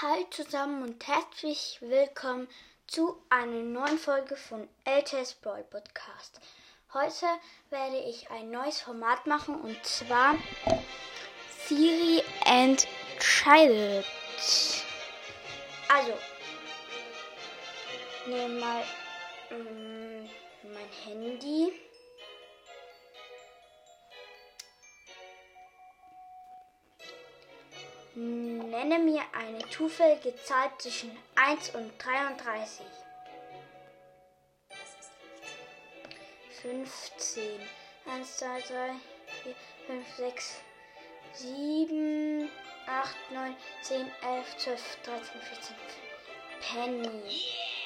Hallo zusammen und herzlich willkommen zu einer neuen Folge von LTS Brawl Podcast. Heute werde ich ein neues Format machen und zwar Siri Child. Also, nehme mal mm, mein Handy. Nenne mir eine zufällige Zahl zwischen 1 und 33. 15. 1, 2, 3, 4, 5, 6, 7, 8, 9, 10, 11, 12, 13, 14. Penny.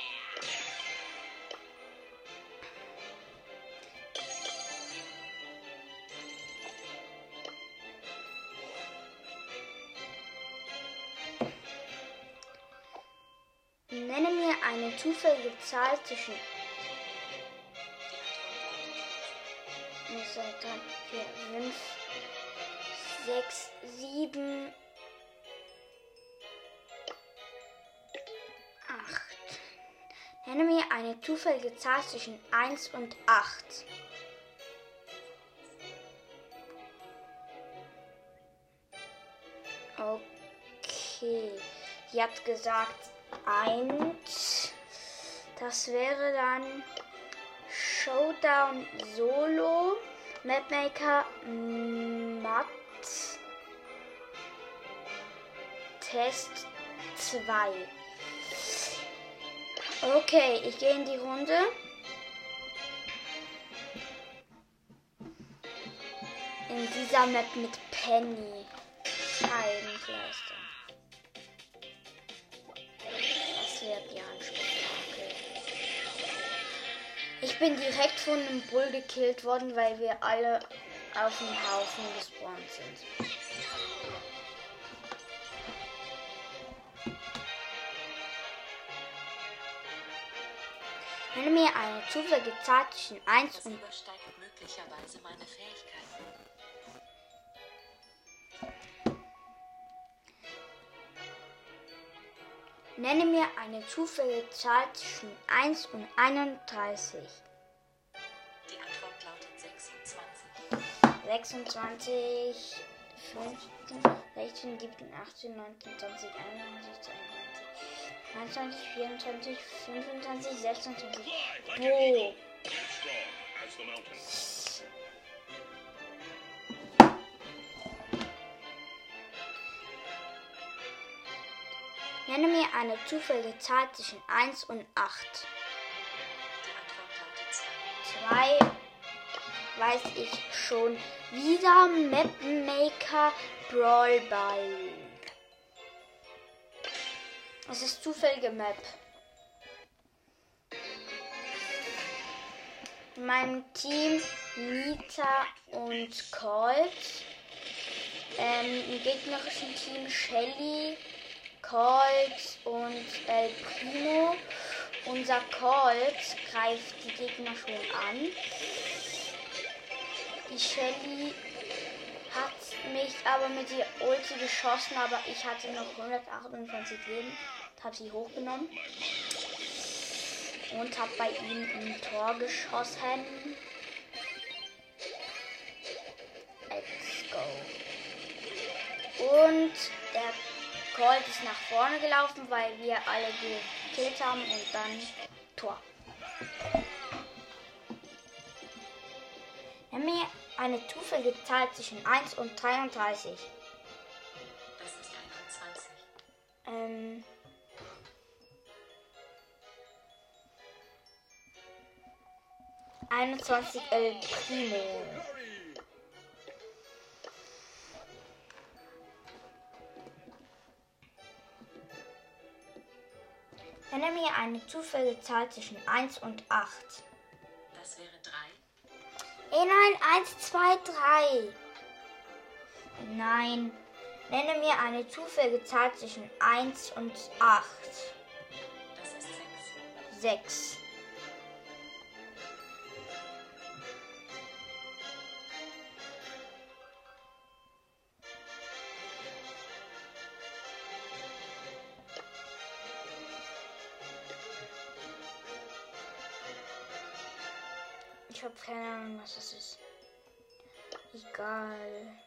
Eine zufällige Zahl zwischen 1, 2, 3, 4, 5, 6, 7, 8. Nenne mir eine zufällige Zahl zwischen 1 und 8. Okay. Sie hat gesagt 1. Das wäre dann Showdown Solo, Mapmaker Matt, Test 2. Okay, ich gehe in die Runde. In dieser Map mit Penny. Scheibenkleister. Das wird ja ein Spektakel. Ich bin direkt von einem Bull gekillt worden, weil wir alle auf dem Haufen gespawnt sind. Nenne mir eine zufällige Zahl zwischen 1 Das und übersteigt möglicherweise meine Fähigkeiten. Nenne mir eine zufällige Zahl zwischen 1 und 31. Die Antwort lautet 26. 26, 15, 16, 17, 18, 19, 20, 21, 22, 23, 24, 25, 26. Bo. Nenne mir eine zufällige Zahl zwischen 1 und 8. Die Antwort lautet 2. 2 weiß ich schon. Wieder Mapmaker Brawl Ball. Es ist zufällige Map. In meinem Team Nita und Colt. Ähm, Im gegnerischen Team Shelly, Colt und El Primo. Unser Colt greift die Gegner schon an. Die Shelly hat mich aber mit der Ulti geschossen, aber ich hatte noch 128 Leben. Habe sie hochgenommen und habe bei ihm ein Tor geschossen. Let's go. Und der Colt ist nach vorne gelaufen, weil wir alle gekillt haben und dann Tor. Nenn mir eine zufällige Zahl zwischen 1 und 33. Das ist 21. Ähm. Einundzwanzig El Primo. Nenne mir eine zufällige Zahl zwischen 1 und 8. Das wäre 3. Eh nein, 1, 2, 3. Nein. Nenne mir eine zufällige Zahl zwischen 1 und 8. Das ist 6. 6. Ich habe keine Ahnung, was das ist. Egal.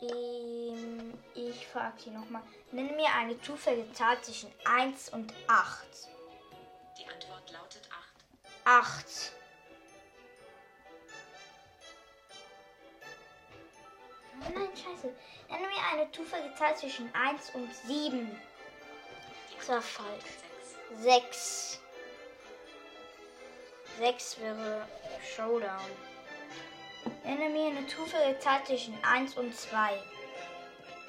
Ähm, ich frage hier nochmal. Nenn mir eine zufällige Zahl zwischen 1 und 8. Die Antwort lautet 8. 8. Oh nein, scheiße. Nenne mir eine zufällige Zahl zwischen 1 und 7. Die Das war falsch. lautet 6. 6. 6 wäre Showdown. Nenne mir eine zufällige Zahl zwischen 1 und 2.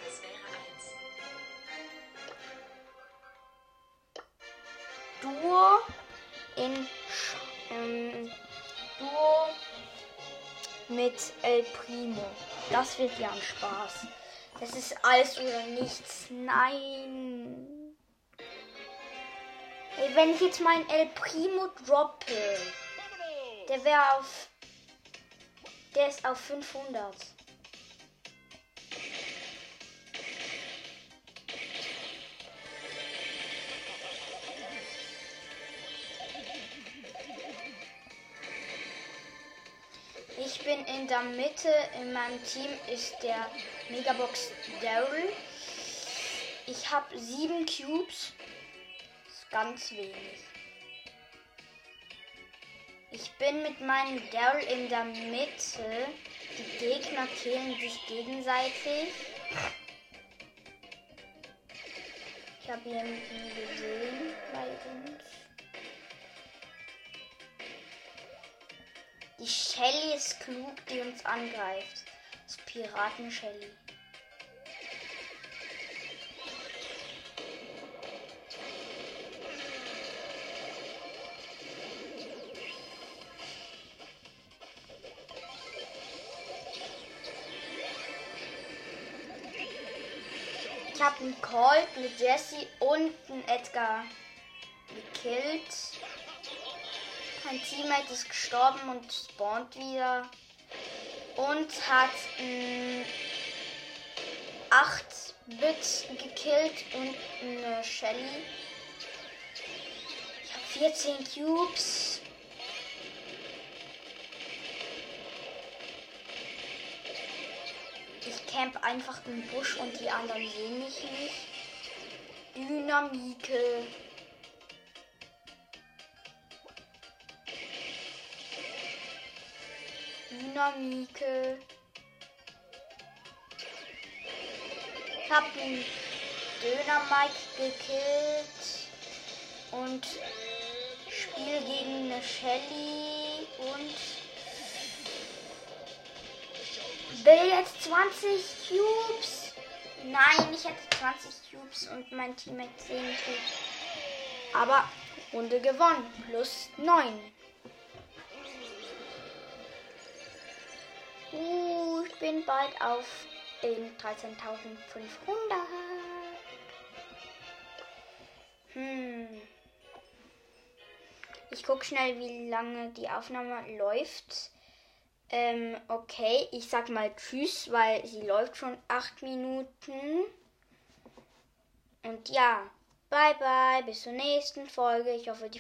Das wäre 1. Duo in ähm, Duo mit El Primo. Das wird ja ein Spaß. Das ist alles oder nichts. Nein. Wenn ich jetzt meinen El Primo droppe, der wäre auf. Der ist auf 500. Ich bin in der Mitte. In meinem Team ist der Megabox Daryl. Ich habe sieben Cubes. Ganz wenig. Ich bin mit meinem Daryl in der Mitte. Die Gegner killen sich gegenseitig. Ich habe jemanden gesehen bei uns. Die Shelly ist klug, die uns angreift. Das Piraten-Shelly. Ich habe einen Colt, eine Jessie und einen Edgar gekillt. Mein Teammate ist gestorben und spawnt wieder. Und hat ein 8-Bit gekillt und eine Shelly. Ich habe 14 Cubes. Camp einfach im Busch und die anderen sehen mich nicht. Dynamike. Dynamike. Ich hab den Döner Mike gekillt und spiele gegen eine Shelly und will jetzt 20 Cubes. Nein, ich hätte 20 Cubes und mein Teammate 10 Cubes. Aber Runde gewonnen. Plus 9. Uh, ich bin bald auf den 13.500. Hm. Ich guck schnell, wie lange die Aufnahme läuft. Ähm, okay, ich sag mal Tschüss, weil sie läuft schon 8 Minuten. Und ja, bye bye, bis zur nächsten Folge. Ich hoffe, die